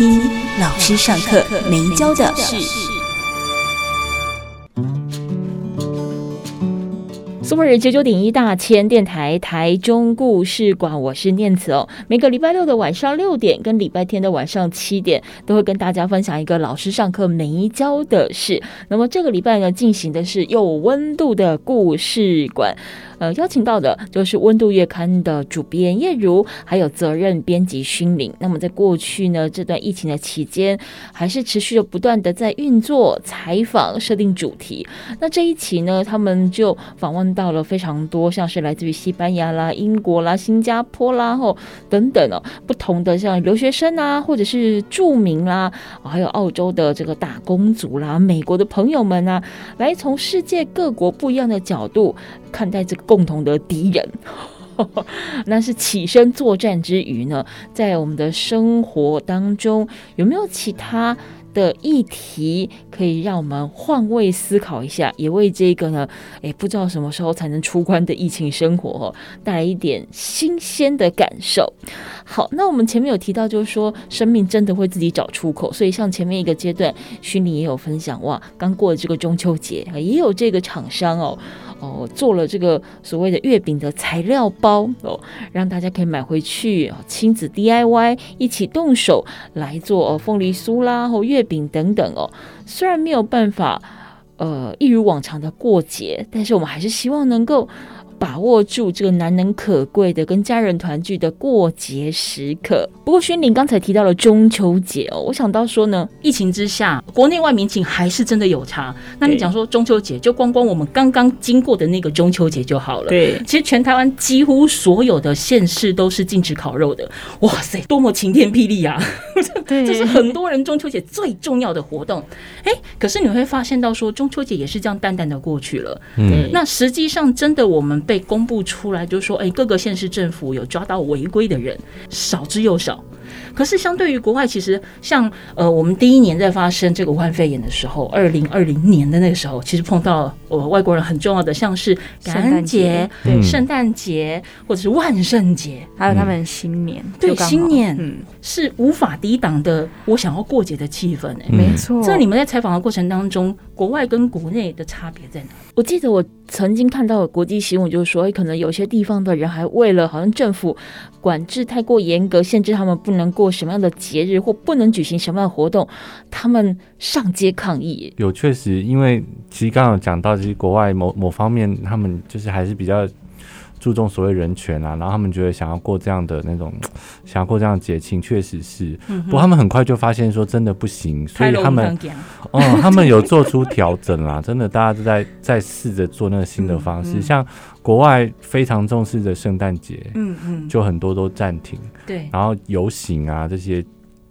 一老师上课没教的事。或者九九点一大千电台台中故事馆，我是念慈哦。每个礼拜六的晚上六点跟礼拜天的晚上七点，都会跟大家分享一个老师上课没教的事。那么这个礼拜呢，进行的是有温度的故事馆。呃，邀请到的就是《温度月刊》的主编叶如，还有责任编辑勋伶。那么在过去呢，这段疫情的期间，还是持续的不断的在运作、采访、设定主题。那这一期呢，他们就访问到了非常多，像是来自于西班牙啦、英国啦、新加坡啦，吼等等哦，不同的像留学生啊，或者是住民啦，还有澳洲的这个打工族啦、美国的朋友们啊，来从世界各国不一样的角度看待这个。共同的敌人，那是起身作战之余呢，在我们的生活当中，有没有其他的议题可以让我们换位思考一下，也为这个呢，诶，不知道什么时候才能出关的疫情生活，带来一点新鲜的感受。好，那我们前面有提到，就是说生命真的会自己找出口，所以像前面一个阶段，虚拟也有分享哇，刚过了这个中秋节，也有这个厂商哦。哦，做了这个所谓的月饼的材料包哦，让大家可以买回去，亲子 DIY 一起动手来做哦，凤梨酥啦，或月饼等等哦。虽然没有办法，呃，一如往常的过节，但是我们还是希望能够。把握住这个难能可贵的跟家人团聚的过节时刻。不过，勋伶刚才提到了中秋节哦，我想到说呢，疫情之下，国内外民情还是真的有差。那你讲说中秋节，就光光我们刚刚经过的那个中秋节就好了。对，其实全台湾几乎所有的县市都是禁止烤肉的。哇塞，多么晴天霹雳啊！对，这是很多人中秋节最重要的活动。哎，可是你会发现到说，中秋节也是这样淡淡的过去了。嗯，那实际上真的我们。被公布出来，就说，哎，各个县市政府有抓到违规的人，少之又少。可是，相对于国外，其实像呃，我们第一年在发生这个武汉肺炎的时候，二零二零年的那个时候，其实碰到呃外国人很重要的，像是感恩节、对圣诞节或者是万圣节，还有他们新年，对新年，嗯，是无法抵挡的。我想要过节的气氛，哎，没错。在你们在采访的过程当中，国外跟国内的差别在哪？我记得我曾经看到国际新闻，就是说，可能有些地方的人还为了好像政府管制太过严格，限制他们不能能过什么样的节日或不能举行什么样的活动，他们上街抗议。有确实，因为其实刚刚讲到，其实国外某某方面，他们就是还是比较。注重所谓人权啊，然后他们觉得想要过这样的那种，想要过这样的节庆，确实是。不过他们很快就发现说真的不行，所以他们，哦，他们有做出调整啦。真的，大家都在在试着做那个新的方式。像国外非常重视的圣诞节，嗯嗯，就很多都暂停。对，然后游行啊这些。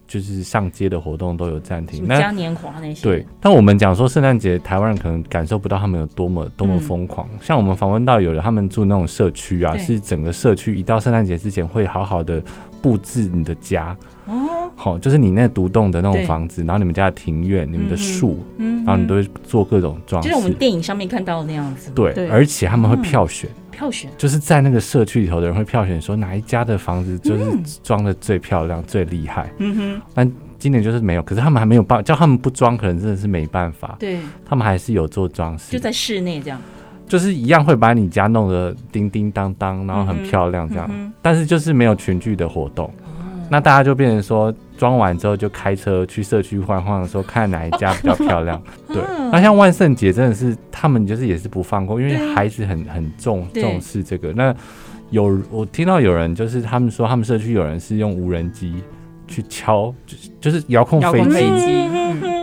就是上街的活动都有暂停，那嘉年华那些。对，但我们讲说圣诞节，台湾人可能感受不到他们有多么多么疯狂。像我们访问到有的他们住那种社区啊，是整个社区一到圣诞节之前会好好的布置你的家。哦，好，就是你那独栋的那种房子，然后你们家的庭院、你们的树，然后你都会做各种装饰，就是我们电影上面看到的那样子。对，而且他们会票选。票选。就是在那个社区里头的人会票选，说哪一家的房子就是装的最漂亮、最厉害。嗯哼，但今年就是没有，可是他们还没有办，叫他们不装，可能真的是没办法。对，他们还是有做装饰，就在室内这样，就是一样会把你家弄得叮叮当当，然后很漂亮这样，但是就是没有群聚的活动。那大家就变成说，装完之后就开车去社区晃晃的时候，看哪一家比较漂亮。对，那像万圣节真的是他们就是也是不放过，因为孩子很很重重视这个。那有我听到有人就是他们说，他们社区有人是用无人机去敲，就是就是遥控飞机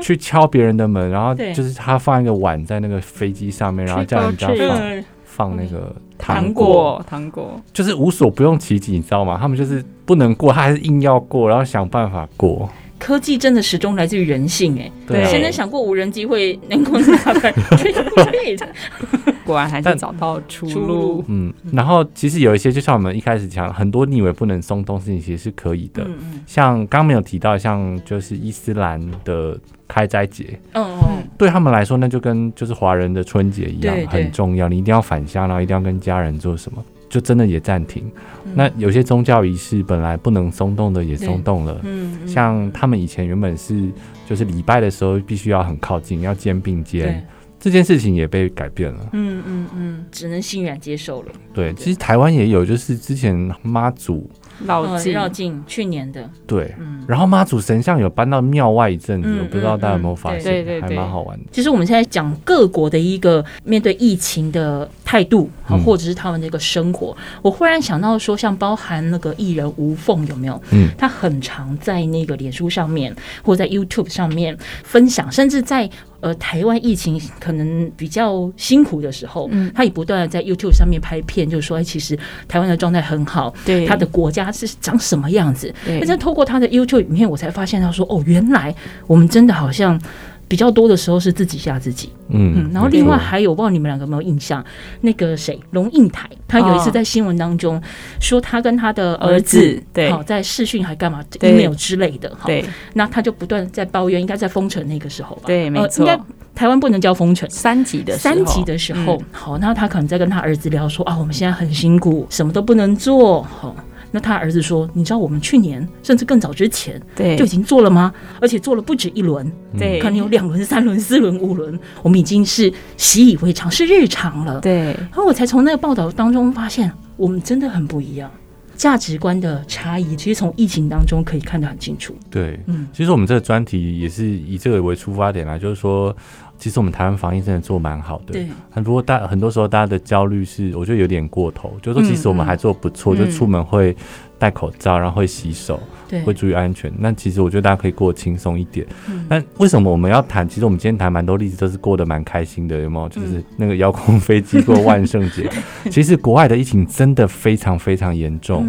去敲别人的门，然后就是他放一个碗在那个飞机上面，然后叫人家放放那个。糖果，糖果就是无所不用其极，你知道吗？他们就是不能过，他还是硬要过，然后想办法过。科技真的始终来自于人性哎。对，谁能想过无人机会能够打开？果然还是找到出路。嗯，然后其实有一些，就像我们一开始讲，很多你以为不能松动事情，其实是可以的。嗯嗯。像刚刚没有提到，像就是伊斯兰的开斋节，嗯嗯，对他们来说，那就跟就是华人的春节一样，很重要。你一定要返乡，然后一定要跟家人做什么。就真的也暂停，嗯、那有些宗教仪式本来不能松动的也松动了，嗯，嗯像他们以前原本是就是礼拜的时候必须要很靠近，要肩并肩，这件事情也被改变了，嗯嗯嗯，只能欣然接受了。对，其实台湾也有，就是之前妈祖。绕境绕境，去年的对，嗯，然后妈祖神像有搬到庙外一阵子，我不知道大家有没有发现，还蛮好玩的。其实我们现在讲各国的一个面对疫情的态度，或者是他们的一个生活，我忽然想到说，像包含那个艺人吴凤有没有？嗯，他很常在那个脸书上面或在 YouTube 上面分享，甚至在。呃，台湾疫情可能比较辛苦的时候，嗯，他也不断的在 YouTube 上面拍片，就是说，哎，其实台湾的状态很好，对，他的国家是长什么样子？对，但是透过他的 YouTube 影片，我才发现他说，哦，原来我们真的好像。比较多的时候是自己吓自己，嗯，嗯，然后另外还有，不知道你们两个有没有印象，那个谁，龙应台，他有一次在新闻当中说他跟他的儿子，对，好在视讯还干嘛，email 之类的，对，那他就不断在抱怨，应该在封城那个时候吧，对，没错，应该台湾不能叫封城，三级的三级的时候，好，那他可能在跟他儿子聊说啊，我们现在很辛苦，什么都不能做，好。那他儿子说：“你知道我们去年甚至更早之前，对，就已经做了吗？而且做了不止一轮，对，可能有两轮、三轮、四轮、五轮，我们已经是习以为常，是日常了。对，然后我才从那个报道当中发现，我们真的很不一样，价值观的差异，其实从疫情当中可以看得很清楚。对，嗯，其实我们这个专题也是以这个为出发点来，就是说。”其实我们台湾防疫真的做蛮好的，对，很多大很多时候大家的焦虑是，我觉得有点过头，就是说其实我们还做不错，嗯、就出门会戴口罩，然后会洗手。对，会注意安全。那其实我觉得大家可以过得轻松一点。嗯。那为什么我们要谈？其实我们今天谈蛮多例子，都是过得蛮开心的，有没有？就是那个遥控飞机过万圣节。嗯、其实国外的疫情真的非常非常严重。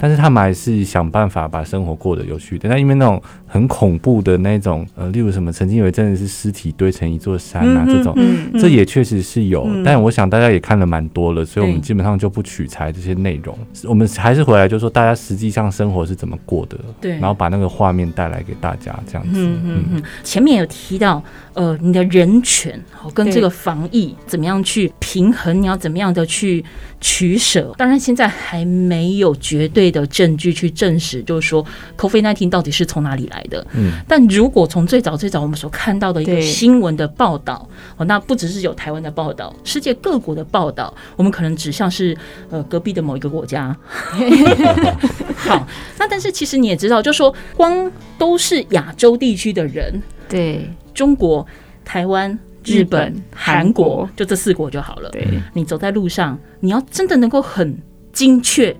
但是他们还是想办法把生活过得有趣的。那因为那种很恐怖的那种，呃，例如什么，曾经有一阵子是尸体堆成一座山啊，这种，这也确实是有。嗯、但我想大家也看了蛮多了，所以我们基本上就不取材这些内容。我们还是回来就说，大家实际上生活是怎么过的。对，然后把那个画面带来给大家，这样子。嗯嗯嗯。前面有提到，呃，你的人权好跟这个防疫怎么样去平衡？你要怎么样的去取舍？当然，现在还没有绝对的证据去证实，就是说，COVID-19 到底是从哪里来的。嗯。但如果从最早最早我们所看到的一个新闻的报道，哦，那不只是有台湾的报道，世界各国的报道，我们可能指向是呃隔壁的某一个国家。好，那但是其实你也知道，就说光都是亚洲地区的人，对，中国、台湾、日本、韩国，就这四国就好了。对，你走在路上，你要真的能够很精确。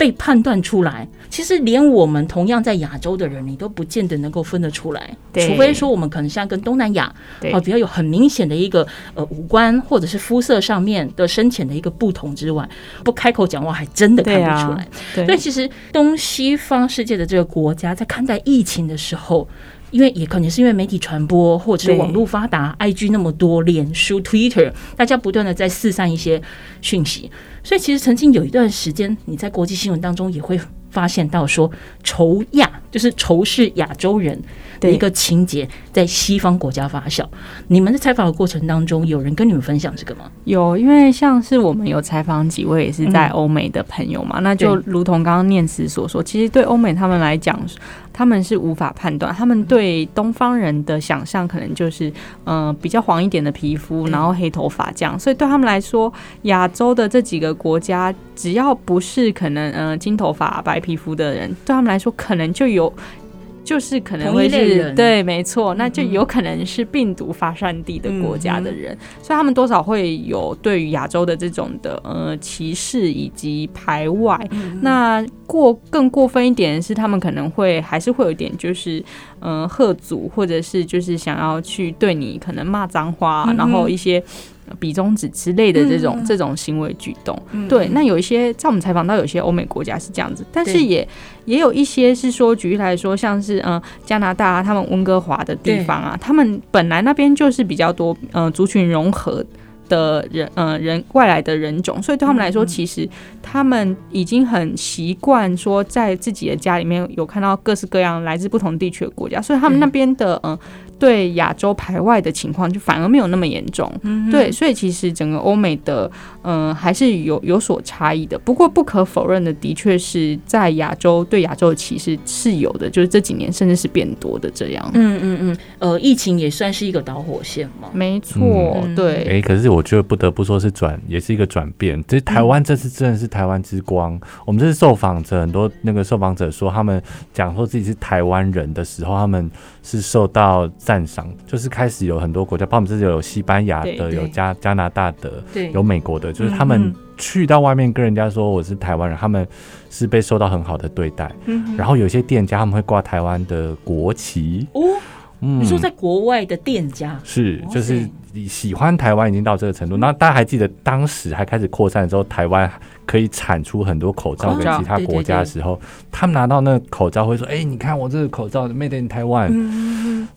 被判断出来，其实连我们同样在亚洲的人，你都不见得能够分得出来。对，除非说我们可能像跟东南亚，啊，比较有很明显的一个呃五官或者是肤色上面的深浅的一个不同之外，不开口讲话还真的看不出来。对啊，对，所以其实东西方世界的这个国家在看待疫情的时候，因为也可能是因为媒体传播或者是网络发达，IG 那么多，脸书、Twitter，大家不断的在四散一些讯息。所以其实曾经有一段时间，你在国际新闻当中也会发现到说，仇亚就是仇视亚洲人的一个情节在西方国家发酵。你们在采访的过程当中，有人跟你们分享这个吗？有，因为像是我们有采访几位也是在欧美的朋友嘛，嗯、那就如同刚刚念慈所说，其实对欧美他们来讲。他们是无法判断，他们对东方人的想象可能就是，嗯、呃，比较黄一点的皮肤，然后黑头发这样，所以对他们来说，亚洲的这几个国家，只要不是可能，嗯、呃，金头发、白皮肤的人，对他们来说，可能就有。就是可能会是对，没错，那就有可能是病毒发散地的国家的人，嗯、所以他们多少会有对于亚洲的这种的呃歧视以及排外。嗯、那过更过分一点是，他们可能会还是会有一点就是呃吓阻，或者是就是想要去对你可能骂脏话，嗯、然后一些。比中指之类的这种、嗯、这种行为举动。嗯、对，那有一些在我们采访到有些欧美国家是这样子，但是也也有一些是说，举例来说，像是嗯、呃、加拿大啊，他们温哥华的地方啊，他们本来那边就是比较多嗯、呃、族群融合。的人，嗯、呃，人外来的人种，所以对他们来说，其实他们已经很习惯说，在自己的家里面有看到各式各样来自不同地区的国家，所以他们那边的，嗯、呃。对亚洲排外的情况就反而没有那么严重，嗯、对，所以其实整个欧美的嗯、呃、还是有有所差异的。不过不可否认的，的确是在亚洲对亚洲的歧视是有的，就是这几年甚至是变多的这样。嗯嗯嗯，呃，疫情也算是一个导火线嘛。没错，嗯、对。哎，可是我觉得不得不说是转，也是一个转变。其实台湾这次真的是台湾之光。嗯、我们这次受访者很多，那个受访者说他们讲说自己是台湾人的时候，他们是受到。赞赏就是开始有很多国家，包括我们这里有西班牙的，有加加拿大的，有美国的，就是他们去到外面跟人家说我是台湾人，他们是被受到很好的对待。然后有些店家他们会挂台湾的国旗哦，你说在国外的店家是就是喜欢台湾已经到这个程度。那大家还记得当时还开始扩散的时候，台湾。可以产出很多口罩给其他国家的时候，他们拿到那个口罩会说：“哎，你看我这个口罩 made in Taiwan。”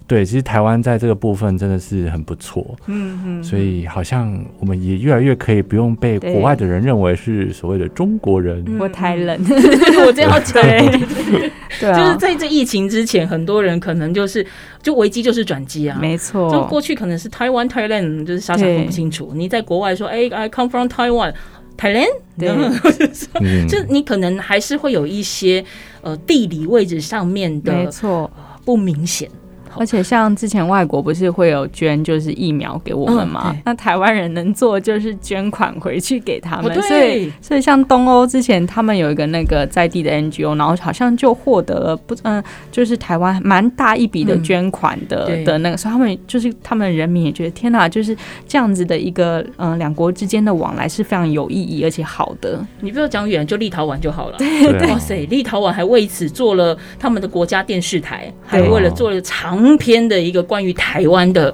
对，其实台湾在这个部分真的是很不错。嗯嗯，所以好像我们也越来越可以不用被国外的人认为是所谓的中国人。我太冷，我这样讲。对，就是在这疫情之前，很多人可能就是就危机就是转机啊。没错，就过去可能是台湾 Thailand，就是傻傻分不清楚。你在国外说：“哎，I come from Taiwan。” Thailand，对，就你可能还是会有一些呃地理位置上面的没错。不明显。而且像之前外国不是会有捐就是疫苗给我们吗？嗯、那台湾人能做就是捐款回去给他们。哦、所以所以像东欧之前他们有一个那个在地的 NGO，然后好像就获得了不嗯，就是台湾蛮大一笔的捐款的、嗯、的那个，所以他们就是他们人民也觉得天哪，就是这样子的一个嗯两国之间的往来是非常有意义而且好的。你不要讲远，就立陶宛就好了。对对，哇塞，立陶宛还为此做了他们的国家电视台，还为了做了长。长篇的一个关于台湾的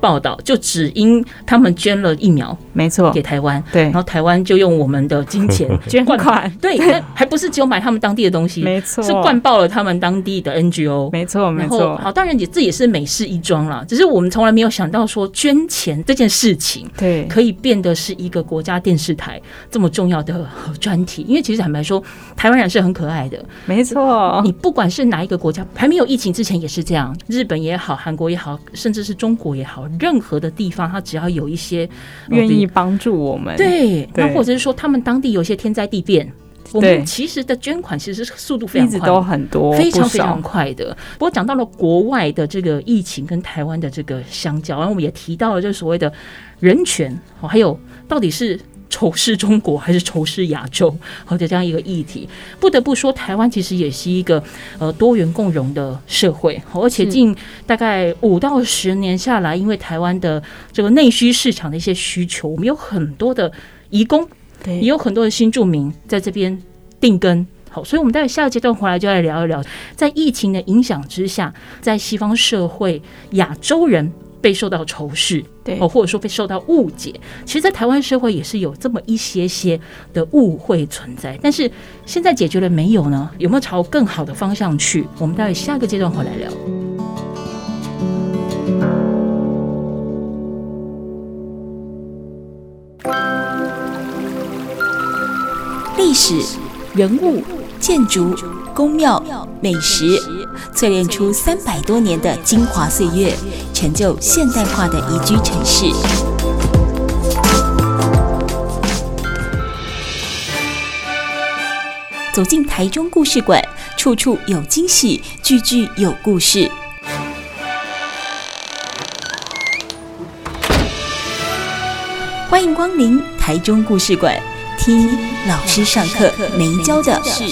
报道，就只因他们捐了疫苗，没错，给台湾，对，然后台湾就用我们的金钱 捐款，对，还不是只有买他们当地的东西，没错，是灌爆了他们当地的 NGO，没错，没错。好，当然也这也是美事一桩了，只是我们从来没有想到说捐钱这件事情，对，可以变得是一个国家电视台这么重要的专题，因为其实坦白说，台湾人是很可爱的，没错，你不管是哪一个国家，还没有疫情之前也是这样，日本也好，韩国也好，甚至是中国也好，任何的地方，他只要有一些愿意帮助我们，对，那或者是说他们当地有一些天灾地变，我们其实的捐款其实速度非常快，一直都很多，非常非常快的。不过讲到了国外的这个疫情跟台湾的这个相较，然后我们也提到了就是所谓的人权，还有到底是。仇视中国还是仇视亚洲，好的这样一个议题，不得不说，台湾其实也是一个呃多元共融的社会，而且近大概五到十年下来，因为台湾的这个内需市场的一些需求，我们有很多的移工，对，也有很多的新住民在这边定根。好，所以我们待会下个阶段回来就来聊一聊，在疫情的影响之下，在西方社会，亚洲人。被受到仇视，对，哦，或者说被受到误解，其实，在台湾社会也是有这么一些些的误会存在。但是现在解决了没有呢？有没有朝更好的方向去？我们待会下个阶段回来聊。历史、人物、建筑、宫庙、美食，淬炼出三百多年的精华岁月。成就现代化的宜居城市。走进台中故事馆，处处有惊喜，句句有故事。欢迎光临台中故事馆，听老师上课没教的事。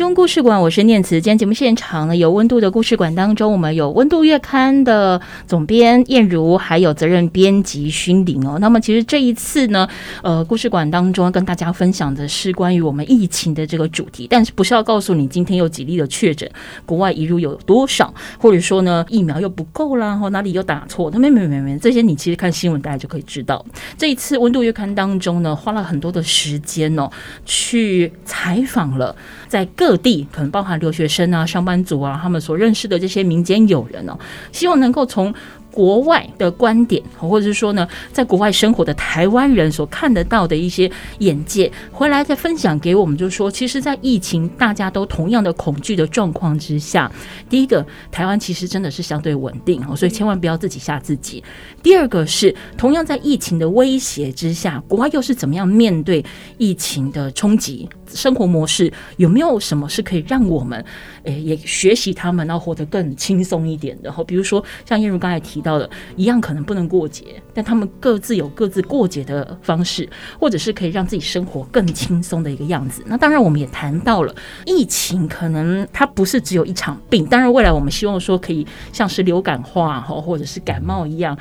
中故事馆，我是念慈。今天节目现场呢，有温度的故事馆当中，我们有温度月刊的总编燕如，还有责任编辑勋伶哦。那么其实这一次呢，呃，故事馆当中跟大家分享的是关于我们疫情的这个主题，但是不是要告诉你今天有几例的确诊，国外移入有多少，或者说呢疫苗又不够啦，或哪里又打错，没没没没，这些你其实看新闻大家就可以知道。这一次温度月刊当中呢，花了很多的时间哦，去采访了在各各地可能包含留学生啊、上班族啊，他们所认识的这些民间友人哦，希望能够从。国外的观点，或者是说呢，在国外生活的台湾人所看得到的一些眼界，回来再分享给我们，就是说，其实，在疫情大家都同样的恐惧的状况之下，第一个，台湾其实真的是相对稳定哦，所以千万不要自己吓自己。第二个是，同样在疫情的威胁之下，国外又是怎么样面对疫情的冲击？生活模式有没有什么是可以让我们诶也学习他们，然后活得更轻松一点的？然后比如说像燕如刚才提到的，一样可能不能过节，但他们各自有各自过节的方式，或者是可以让自己生活更轻松的一个样子。那当然，我们也谈到了疫情，可能它不是只有一场病。当然，未来我们希望说可以像是流感化哈，或者是感冒一样，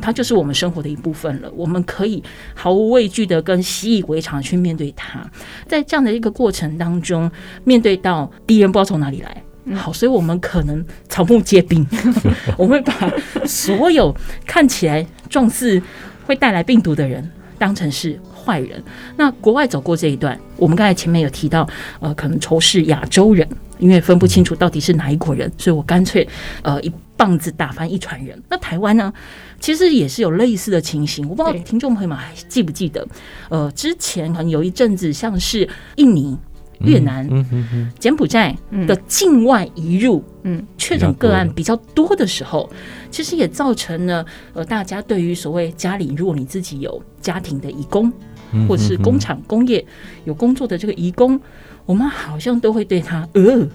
它就是我们生活的一部分了。我们可以毫无畏惧的跟习以为常去面对它，在这样的。一个过程当中，面对到敌人不知道从哪里来，好，所以我们可能草木皆兵，我们会把所有看起来状似会带来病毒的人当成是坏人。那国外走过这一段，我们刚才前面有提到，呃，可能仇视亚洲人，因为分不清楚到底是哪一国人，所以我干脆呃一棒子打翻一船人。那台湾呢？其实也是有类似的情形，我不知道听众朋友们还记不记得，呃，之前可能有一阵子，像是印尼、越南、柬埔寨的境外移入，嗯，确诊个案比较多的时候，其实也造成了呃，大家对于所谓家里，如果你自己有家庭的移工，或者是工厂工业有工作的这个移工，我们好像都会对他呃。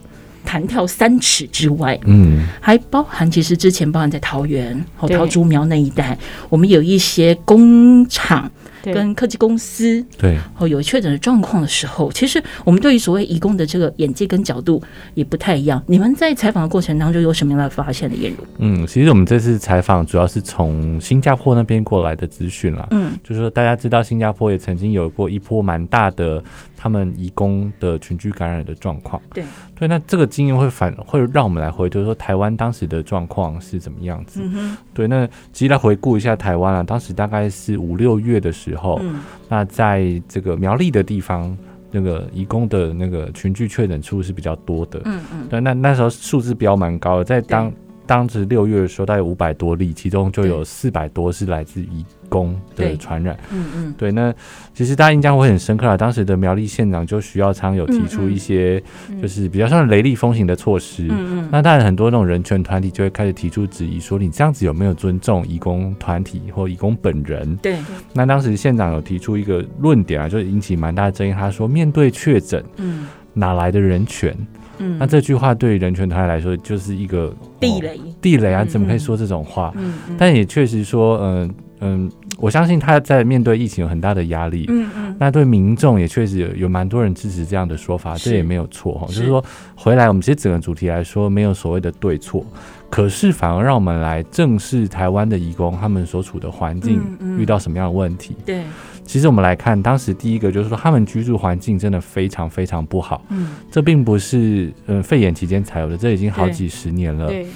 弹跳三尺之外，嗯，还包含其实之前包含在桃园、和桃竹苗那一带，我们有一些工厂跟科技公司，对，哦，有确诊的状况的时候，其实我们对于所谓移工的这个眼界跟角度也不太一样。你们在采访的过程当中有什么样的发现的？嗯，其实我们这次采访主要是从新加坡那边过来的资讯啦，嗯，就是说大家知道新加坡也曾经有过一波蛮大的。他们移工的群居感染的状况，对对，那这个经验会反会让我们来回，就是说台湾当时的状况是怎么样子？嗯、对，那其实来回顾一下台湾啊，当时大概是五六月的时候，嗯、那在这个苗栗的地方，那个移工的那个群聚确诊数是比较多的，嗯嗯，对，那那时候数字标蛮高的，在当当时六月的时候，大概五百多例，其中就有四百多是来自移工的传染，嗯嗯，对，那其实大家印象会很深刻啊。当时的苗栗县长就徐耀昌有提出一些，就是比较像雷厉风行的措施，嗯嗯，那当然很多那种人权团体就会开始提出质疑，说你这样子有没有尊重移工团体或移工本人？对，那当时县长有提出一个论点啊，就引起蛮大的争议。他说，面对确诊，嗯，哪来的人权？嗯，那这句话对于人权团体来说就是一个地雷，地雷啊，怎么可以说这种话？嗯，但也确实说，嗯。嗯，我相信他在面对疫情有很大的压力。嗯嗯，那对民众也确实有有蛮多人支持这样的说法，这也没有错哈。就是说，回来我们其实整个主题来说，没有所谓的对错，可是反而让我们来正视台湾的移工他们所处的环境遇到什么样的问题。对，其实我们来看，当时第一个就是说，他们居住环境真的非常非常不好。嗯，这并不是嗯肺炎期间才有的，这已经好几十年了。对。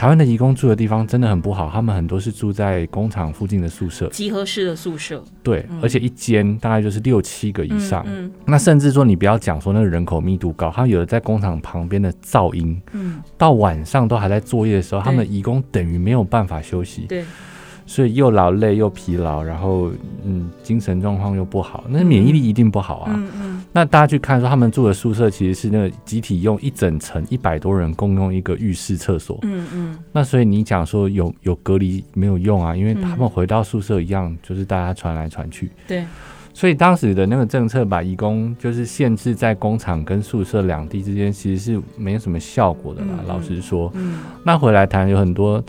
台湾的移工住的地方真的很不好，他们很多是住在工厂附近的宿舍，集合式的宿舍。对，嗯、而且一间大概就是六七个以上。嗯，嗯，那甚至说你不要讲说那个人口密度高，他有的在工厂旁边的噪音，嗯，到晚上都还在作业的时候，他们的移工等于没有办法休息。对。所以又劳累又疲劳，然后嗯，精神状况又不好，那免疫力一定不好啊。嗯嗯。那大家去看说，他们住的宿舍其实是那个集体用一整层一百多人共用一个浴室厕所。嗯嗯。那所以你讲说有有隔离没有用啊？因为他们回到宿舍一样，就是大家传来传去。对。所以当时的那个政策把义工就是限制在工厂跟宿舍两地之间，其实是没有什么效果的啦。老实说。嗯。那回来谈有很多。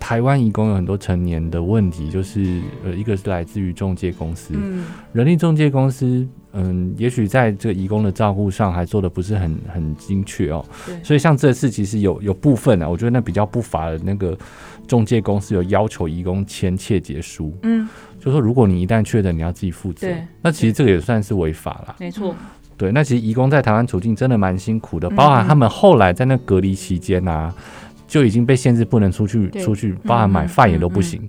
台湾移工有很多成年的问题，就是呃，一个是来自于中介公司，嗯，人力中介公司嗯，也许在这个移工的照顾上还做的不是很很精确哦。对。所以像这次其实有有部分啊，我觉得那比较不法的那个中介公司有要求移工签切结书，嗯，就说如果你一旦确诊，你要自己负责。对。那其实这个也算是违法了。没错。对，那其实移工在台湾处境真的蛮辛苦的，包含他们后来在那隔离期间啊，就已经被限制不能出去出去，包含买饭也都不行。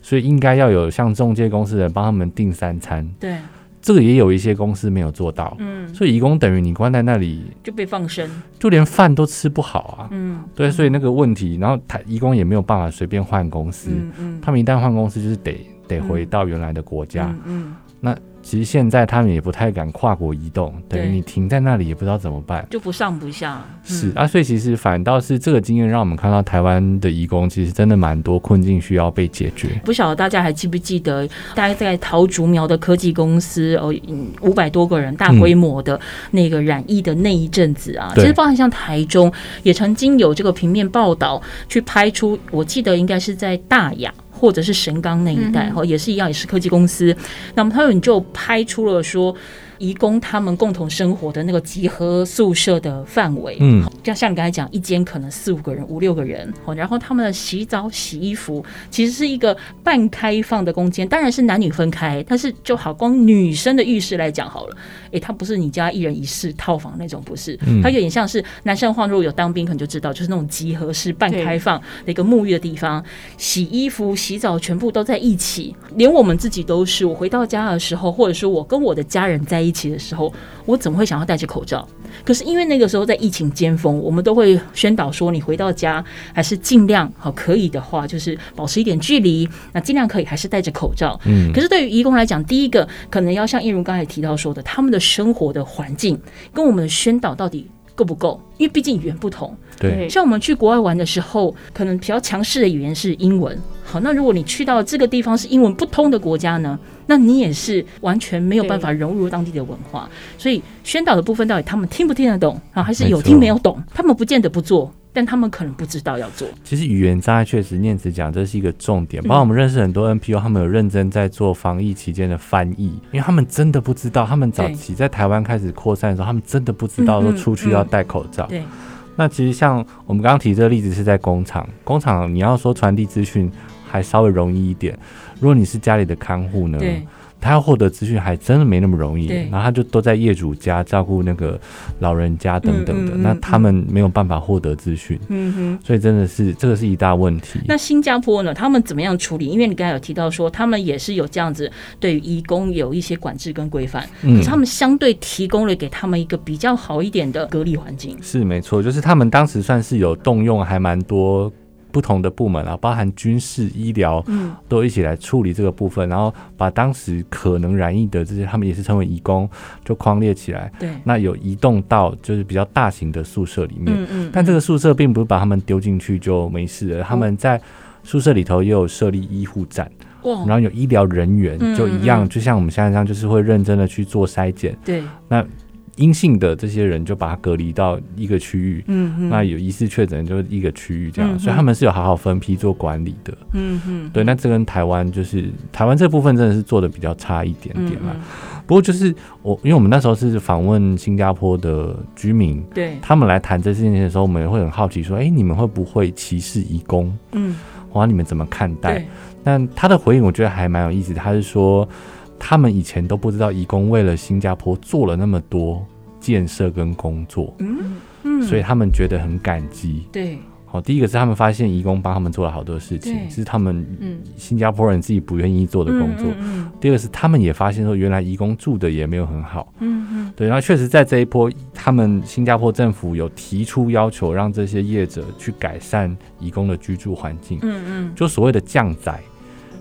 所以应该要有像中介公司的人帮他们订三餐。对。这个也有一些公司没有做到，嗯，所以移工等于你关在那里就被放生，就连饭都吃不好啊，嗯，对，所以那个问题，然后他移工也没有办法随便换公司，嗯嗯，他们一旦换公司就是得得回到原来的国家，嗯，那。其实现在他们也不太敢跨国移动，等于你停在那里也不知道怎么办，就不上不下。是啊，所以其实反倒是这个经验让我们看到台湾的移工其实真的蛮多困境需要被解决。不晓得大家还记不记得，大概在桃竹苗的科技公司哦，五百多个人大规模的那个染疫的那一阵子啊，其实包含像台中也曾经有这个平面报道去拍出，我记得应该是在大雅。或者是神冈那一带，哈，也是一样，也是科技公司。那么他们就拍出了说，移工他们共同生活的那个集合宿舍的范围，嗯，就像你刚才讲，一间可能四五个人、五六个人，好，然后他们的洗澡、洗衣服其实是一个半开放的空间，当然是男女分开，但是就好光女生的浴室来讲好了，诶、欸，它不是你家一人一室套房那种，不是，它有点像是男生的话，如果有当兵可能就知道，就是那种集合式半开放的一个沐浴的地方，洗衣服、洗澡全部都在一起，连我们自己都是。我回到家的时候，或者说我跟我的家人在一起的时候，我怎么会想要戴着口罩？可是因为那个时候在疫情尖峰，我们都会宣导说，你回到家还是尽量好，可以的话就是保持一点距离，那尽量可以还是戴着口罩。嗯，可是对于义工来讲，第一个可能要像叶如刚才提到说的，他们的生活的环境跟我们的宣导到底够不够？因为毕竟语言不同。对，像我们去国外玩的时候，可能比较强势的语言是英文。好，那如果你去到这个地方是英文不通的国家呢？那你也是完全没有办法融入当地的文化。所以宣导的部分到底他们听不听得懂啊？还是有听没有懂？他们不见得不做，但他们可能不知道要做。其实语言障碍确实，念慈讲这是一个重点。包括我们认识很多 NPO，他们有认真在做防疫期间的翻译，因为他们真的不知道。他们早期在台湾开始扩散的时候，他们真的不知道说出去要戴口罩。对。那其实像我们刚刚提这个例子是在工厂，工厂你要说传递资讯。还稍微容易一点。如果你是家里的看护呢？他要获得资讯还真的没那么容易，然后他就都在业主家照顾那个老人家等等的，嗯嗯嗯、那他们没有办法获得资讯，嗯哼，所以真的是这个是一大问题。那新加坡呢？他们怎么样处理？因为你刚才有提到说，他们也是有这样子对于移工有一些管制跟规范，可是他们相对提供了给他们一个比较好一点的隔离环境。是没错，就是他们当时算是有动用还蛮多。不同的部门啊，包含军事、医疗，嗯，都一起来处理这个部分，然后把当时可能染疫的这些，他们也是称为移工，就框列起来。对，那有移动到就是比较大型的宿舍里面，嗯嗯，但这个宿舍并不是把他们丢进去就没事了，他们在宿舍里头也有设立医护站，然后有医疗人员，就一样，就像我们现在这样，就是会认真的去做筛检。对，那。阴性的这些人就把它隔离到一个区域，嗯嗯，那有疑似确诊就是一个区域这样，嗯，所以他们是有好好分批做管理的，嗯嗯，对，那这跟台湾就是台湾这部分真的是做的比较差一点点嘛。不过就是我，因为我们那时候是访问新加坡的居民，对，他们来谈这件事情的时候，我们也会很好奇说，哎，你们会不会歧视移工？嗯，哇，你们怎么看待？但他的回应我觉得还蛮有意思，他是说。他们以前都不知道，移工为了新加坡做了那么多建设跟工作，嗯嗯，所以他们觉得很感激。对，好，第一个是他们发现移工帮他们做了好多事情，是他们新加坡人自己不愿意做的工作。第二个是他们也发现说，原来移工住的也没有很好。嗯嗯，对，然后确实在这一波，他们新加坡政府有提出要求，让这些业者去改善移工的居住环境。嗯嗯，就所谓的降载。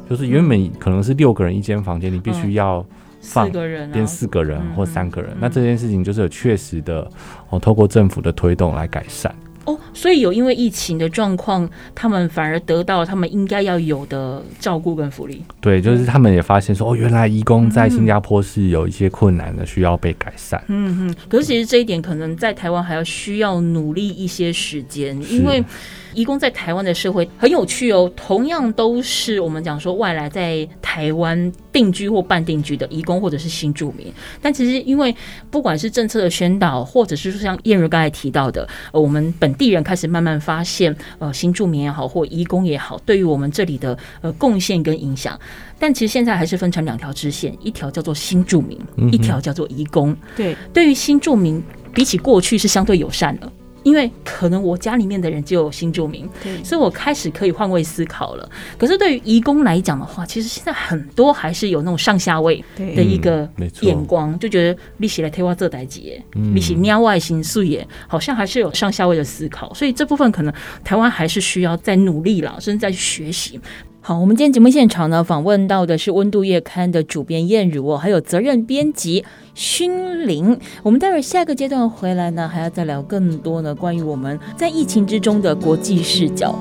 就是原本可能是六个人一间房间，你必须要放变四个人或三个人。那这件事情就是有确实的哦，透过政府的推动来改善。哦，所以有因为疫情的状况，他们反而得到他们应该要有的照顾跟福利。对，就是他们也发现说，哦，原来义工在新加坡是有一些困难的，需要被改善。嗯嗯。可是其实这一点可能在台湾还要需要努力一些时间，因为。义工在台湾的社会很有趣哦，同样都是我们讲说外来在台湾定居或半定居的移工或者是新住民。但其实因为不管是政策的宣导，或者是说像燕如刚才提到的，呃，我们本地人开始慢慢发现，呃，新住民也好或移工也好，对于我们这里的呃贡献跟影响。但其实现在还是分成两条支线，一条叫做新住民，一条叫做移工。对，对于新住民，比起过去是相对友善的。因为可能我家里面的人就有新住民，所以我开始可以换位思考了。可是对于移工来讲的话，其实现在很多还是有那种上下位的一个眼光，就觉得利息来推挖这代节，利息喵外形素也，好像还是有上下位的思考。所以这部分可能台湾还是需要再努力了，甚至再去学习。好，我们今天节目现场呢，访问到的是《温度月刊》的主编燕如，还有责任编辑勋林。我们待会儿下个阶段回来呢，还要再聊更多呢，关于我们在疫情之中的国际视角。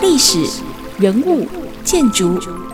历史、人物、建筑、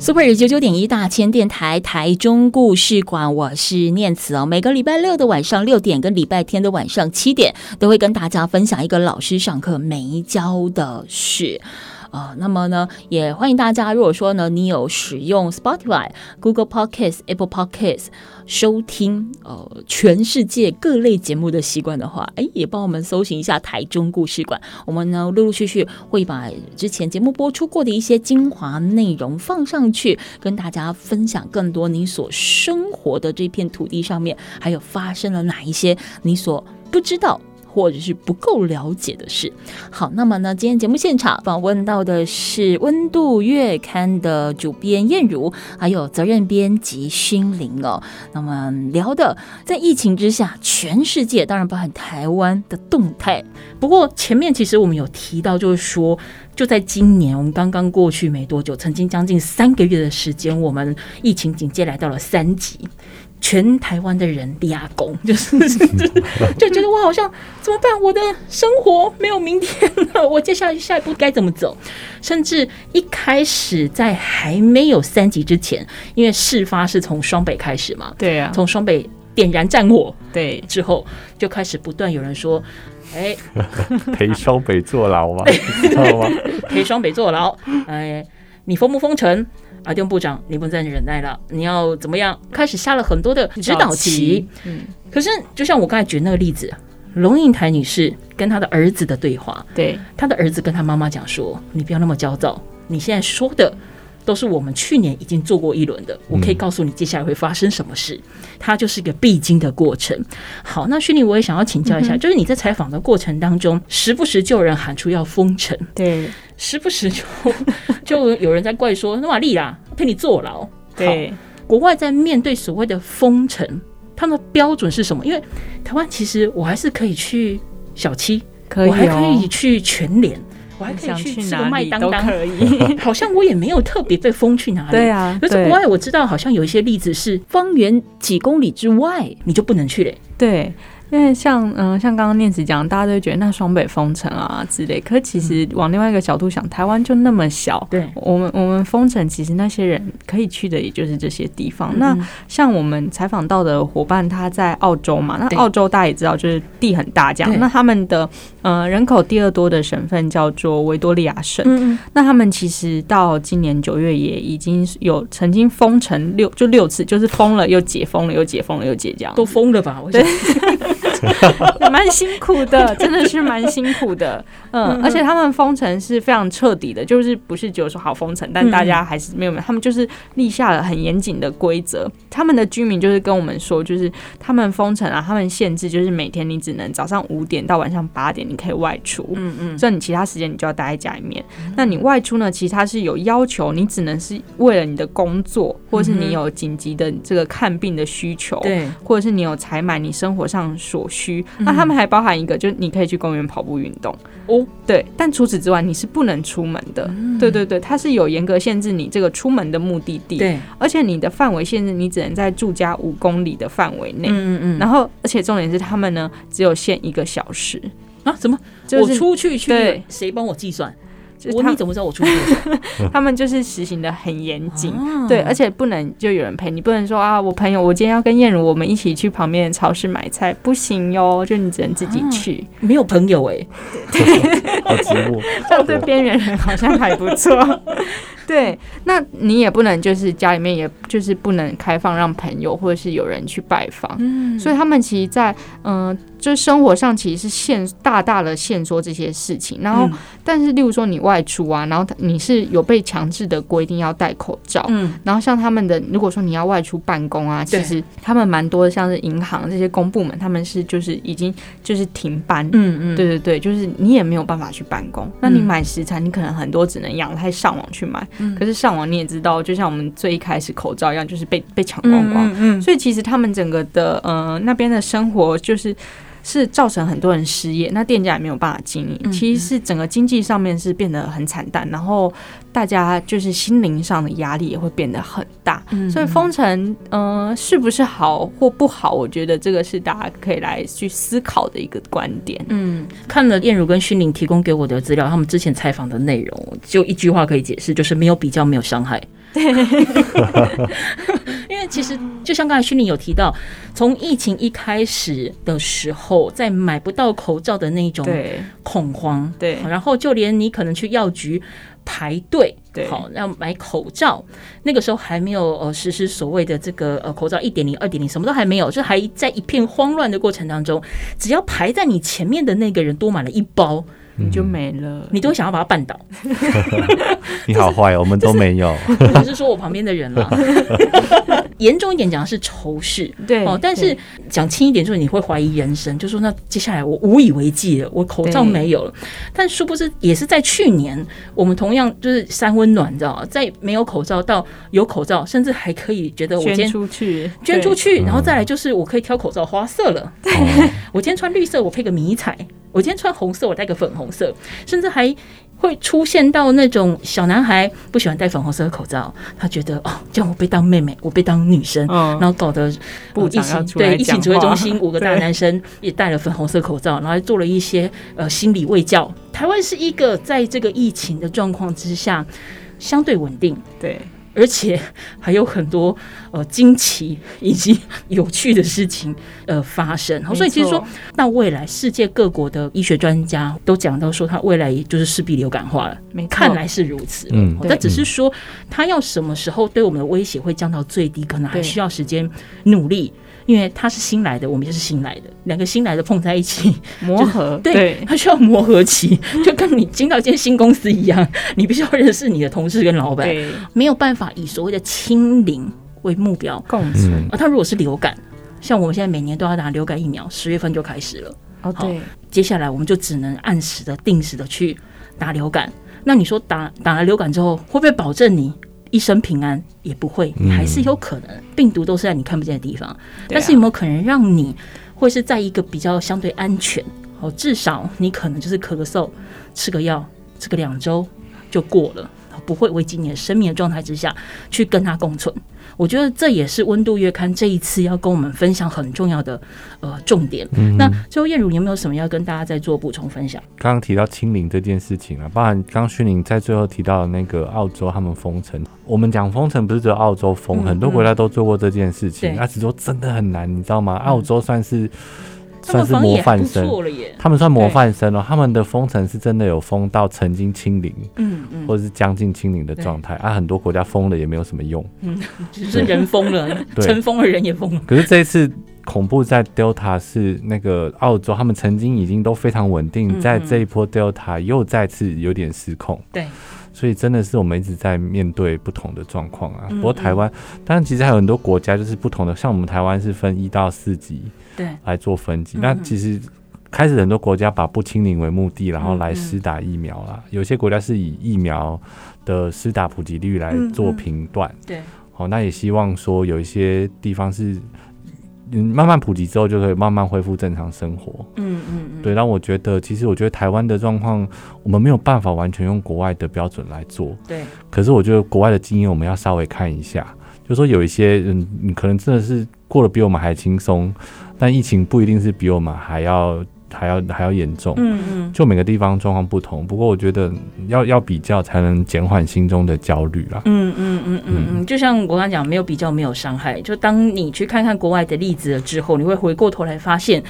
Super 九九点一大千电台台中故事馆，我是念慈哦。每个礼拜六的晚上六点跟礼拜天的晚上七点，都会跟大家分享一个老师上课没教的事。啊、那么呢，也欢迎大家，如果说呢，你有使用 Spotify、Google Podcast、Apple Podcast 收听呃全世界各类节目的习惯的话，哎，也帮我们搜寻一下台中故事馆。我们呢，陆陆续续会把之前节目播出过的一些精华内容放上去，跟大家分享更多你所生活的这片土地上面，还有发生了哪一些你所不知道。或者是不够了解的事。好，那么呢，今天节目现场访问到的是《温度月刊》的主编燕如，还有责任编辑勋伶哦。那么聊的在疫情之下，全世界当然包含台湾的动态。不过前面其实我们有提到，就是说就在今年，我们刚刚过去没多久，曾经将近三个月的时间，我们疫情警戒来到了三级。全台湾的人立阿公，就是 就觉得我好像怎么办？我的生活没有明天了，我接下来下一步该怎么走？甚至一开始在还没有三级之前，因为事发是从双北开始嘛，对啊，从双北点燃战火，对，之后就开始不断有人说，哎，陪双北坐牢吗？知道吗？陪双北坐牢，哎，你封不封城？阿丁部长，你不能再忍耐了，你要怎么样？开始下了很多的指导棋。嗯，可是就像我刚才举那个例子，龙应台女士跟她的儿子的对话，对，她的儿子跟她妈妈讲说：“你不要那么焦躁，你现在说的都是我们去年已经做过一轮的，我可以告诉你接下来会发生什么事。它就是一个必经的过程。”好，那勋伶，我也想要请教一下，就是你在采访的过程当中，时不时就有人喊出要封城，对。时不时就就有人在怪说：“那玛丽啦，陪你坐牢。”对，国外在面对所谓的封城，他们的标准是什么？因为台湾其实我还是可以去小七，可以、哦，我还可以去全联，我还可以去吃个麦当当，可 以。好像我也没有特别被封去哪里。对啊，可是国外我知道，好像有一些例子是方圆几公里之外你就不能去嘞。对。因为像嗯、呃，像刚刚念慈讲，大家都会觉得那双北封城啊之类。可其实往另外一个角度想，台湾就那么小，对，我们我们封城，其实那些人可以去的也就是这些地方。嗯、那像我们采访到的伙伴，他在澳洲嘛，那澳洲大家也知道，就是地很大，这样。那他们的呃人口第二多的省份叫做维多利亚省。嗯，那他们其实到今年九月也已经有曾经封城六就六次，就是封了又解封了又解封了又解这样。都封了吧？我觉得。蛮辛苦的，真的是蛮辛苦的。嗯，而且他们封城是非常彻底的，就是不是只有说好封城，但大家还是没有没有，他们就是立下了很严谨的规则。他们的居民就是跟我们说，就是他们封城啊，他们限制就是每天你只能早上五点到晚上八点你可以外出，嗯嗯，所以你其他时间你就要待在家里面。那你外出呢，其实他是有要求，你只能是为了你的工作，或者是你有紧急的这个看病的需求，对，或者是你有采买你生活上所需。那他们还包含一个，就是你可以去公园跑步运动。哦，对，但除此之外你是不能出门的。嗯、对对对，它是有严格限制你这个出门的目的地。对，而且你的范围限制，你只能在住家五公里的范围内。嗯嗯。然后，而且重点是他们呢，只有限一个小时啊？怎么？就是、我出去去，对，谁帮我计算？我你怎么知道我出去？他们就是实行的很严谨，对，而且不能就有人陪你，不能说啊，我朋友，我今天要跟燕如我们一起去旁边的超市买菜，不行哟，就你只能自己去，没有朋友哎，对，好寂寞，这样对边缘人好像还不错。对，那你也不能就是家里面，也就是不能开放让朋友或者是有人去拜访，嗯，所以他们其实在，在嗯，就生活上其实是限大大的限缩这些事情。然后，嗯、但是例如说你外出啊，然后你是有被强制的规定要戴口罩，嗯，然后像他们的，如果说你要外出办公啊，其实他们蛮多的，像是银行这些公部门，他们是就是已经就是停班，嗯嗯，对对对，就是你也没有办法去办公。那你买食材，你可能很多只能仰赖上网去买。可是上网你也知道，就像我们最一开始口罩一样，就是被被抢光光。嗯，嗯，嗯，所以其实他们整个的呃那边的生活就是是造成很多人失业，那店家也没有办法经营。其实是整个经济上面是变得很惨淡，然后大家就是心灵上的压力也会变得很大。所以封城呃是不是好或不好？我觉得这个是大家可以来去思考的一个观点。嗯，看了燕如跟勋宁提供给我的资料，他们之前采访的内容，就一句话可以解释，就是没有比较，没有伤害。对，因为其实就像刚才勋宁有提到，从疫情一开始的时候，在买不到口罩的那种恐慌，对，然后就连你可能去药局排队，对，好要买口罩，那个时候还没有呃实施所谓的这个呃口罩一点零、二点零，什么都还没有，就还在一片慌乱的过程当中，只要排在你前面的那个人多买了一包。你就没了，你都想要把他绊倒。你好坏，我们都没有。我是说我旁边的人了。严重一点讲的是仇视，对哦。但是讲轻一点，就是你会怀疑人生，就说那接下来我无以为继了，我口罩没有了。但殊不知，也是在去年，我们同样就是三温暖，你知道？在没有口罩到有口罩，甚至还可以觉得我今天捐出去，捐出去，然后再来就是我可以挑口罩花色了。对，我今天穿绿色，我配个迷彩。我今天穿红色，我戴个粉红色，甚至还会出现到那种小男孩不喜欢戴粉红色的口罩，他觉得哦，叫我被当妹妹，我被当女生，嗯、然后搞得不疫情对疫情指挥中心五个大男生也戴了粉红色口罩，然后还做了一些呃心理卫教。台湾是一个在这个疫情的状况之下相对稳定，对。而且还有很多呃惊奇以及有趣的事情呃发生，所以其实说到未来，世界各国的医学专家都讲到说，它未来就是势必流感化了。没，看来是如此。嗯，但只是说它要什么时候对我们的威胁会降到最低，可能还需要时间努力。因为他是新来的，我们就是新来的，两个新来的碰在一起 磨合，对，他需要磨合期，就跟你进到一间新公司一样，你必须要认识你的同事跟老板，没有办法以所谓的清零为目标共存。而他如果是流感，像我们现在每年都要打流感疫苗，十月份就开始了，哦，对，接下来我们就只能按时的、定时的去打流感。那你说打打了流感之后，会不会保证你？一生平安也不会，还是有可能，病毒都是在你看不见的地方。但是有没有可能让你会是在一个比较相对安全？哦，至少你可能就是咳个嗽，吃个药，吃个两周就过了，不会危及你的生命的状态之下去跟它共存。我觉得这也是温度月刊这一次要跟我们分享很重要的呃重点。嗯、那最后燕如，你有没有什么要跟大家再做补充分享？刚刚提到清零这件事情啊，包含刚刚勋宁在最后提到的那个澳洲他们封城，我们讲封城不是只有澳洲封，嗯、很多国家都做过这件事情，那只说真的很难，你知道吗？澳洲算是。算是模范生，他们算模范生哦。他们的封城是真的有封到曾经清零，嗯嗯，或者是将近清零的状态。啊，很多国家封了也没有什么用，嗯，只是人封了，尘封了人也封了。可是这一次恐怖在 Delta 是那个澳洲，他们曾经已经都非常稳定，在这一波 Delta 又再次有点失控。对。所以真的是我们一直在面对不同的状况啊。不过台湾，当然其实还有很多国家就是不同的，像我们台湾是分一到四级，对，来做分级。那其实开始很多国家把不清零为目的，然后来施打疫苗啦。有些国家是以疫苗的施打普及率来做评断。对，好，那也希望说有一些地方是。嗯，慢慢普及之后，就可以慢慢恢复正常生活。嗯嗯嗯，对。让我觉得，其实我觉得台湾的状况，我们没有办法完全用国外的标准来做。对。可是我觉得国外的经验，我们要稍微看一下，就说有一些嗯，你可能真的是过得比我们还轻松，但疫情不一定是比我们还要。还要还要严重，嗯嗯，就每个地方状况不同。不过我觉得要要比较，才能减缓心中的焦虑啦。嗯嗯嗯嗯嗯，就像我刚刚讲，没有比较没有伤害。就当你去看看国外的例子了之后，你会回过头来发现。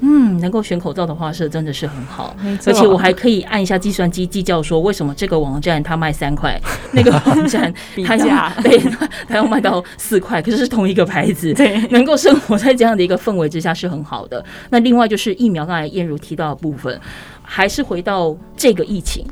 嗯，能够选口罩的话是真的是很好，而且我还可以按一下计算机计较说，为什么这个网站它卖三块，那个网站它要 对它要卖到四块，可是是同一个牌子，对，能够生活在这样的一个氛围之下是很好的。那另外就是疫苗，刚才燕如提到的部分，还是回到这个疫情，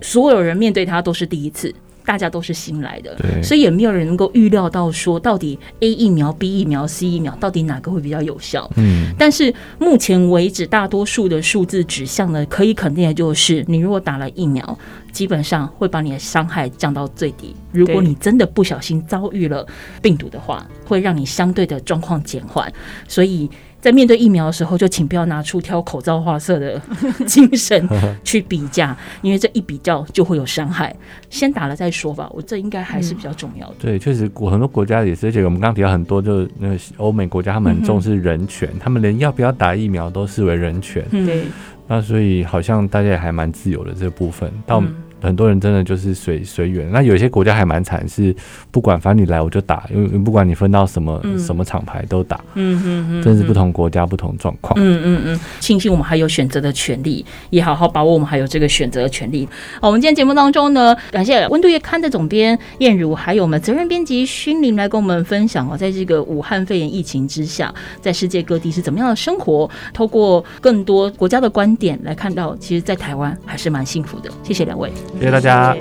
所有人面对它都是第一次。大家都是新来的，所以也没有人能够预料到说到底 A 疫苗、B 疫苗、C 疫苗到底哪个会比较有效。嗯，但是目前为止，大多数的数字指向呢，可以肯定的就是，你如果打了疫苗，基本上会把你的伤害降到最低。如果你真的不小心遭遇了病毒的话，会让你相对的状况减缓。所以。在面对疫苗的时候，就请不要拿出挑口罩花色的 精神去比价，因为这一比较就会有伤害。先打了再说吧，我这应该还是比较重要的。对，确实，我很多国家也是，而且我们刚刚提到很多，就是那个欧美国家，他们很重视人权，他们连要不要打疫苗都视为人权。对，那所以好像大家也还蛮自由的这部分。到很多人真的就是随随缘，那有些国家还蛮惨，是不管反正你来我就打，因为不管你分到什么、嗯、什么厂牌都打，嗯嗯嗯，真是不同国家不同状况，嗯嗯嗯，庆幸我们还有选择的权利，也好好把握我们还有这个选择的权利。好，我们今天节目当中呢，感谢温度月刊的总编燕如，还有我们责任编辑勋林来跟我们分享哦，在这个武汉肺炎疫情之下，在世界各地是怎么样的生活，透过更多国家的观点来看到，其实，在台湾还是蛮幸福的。谢谢两位。谢谢大家。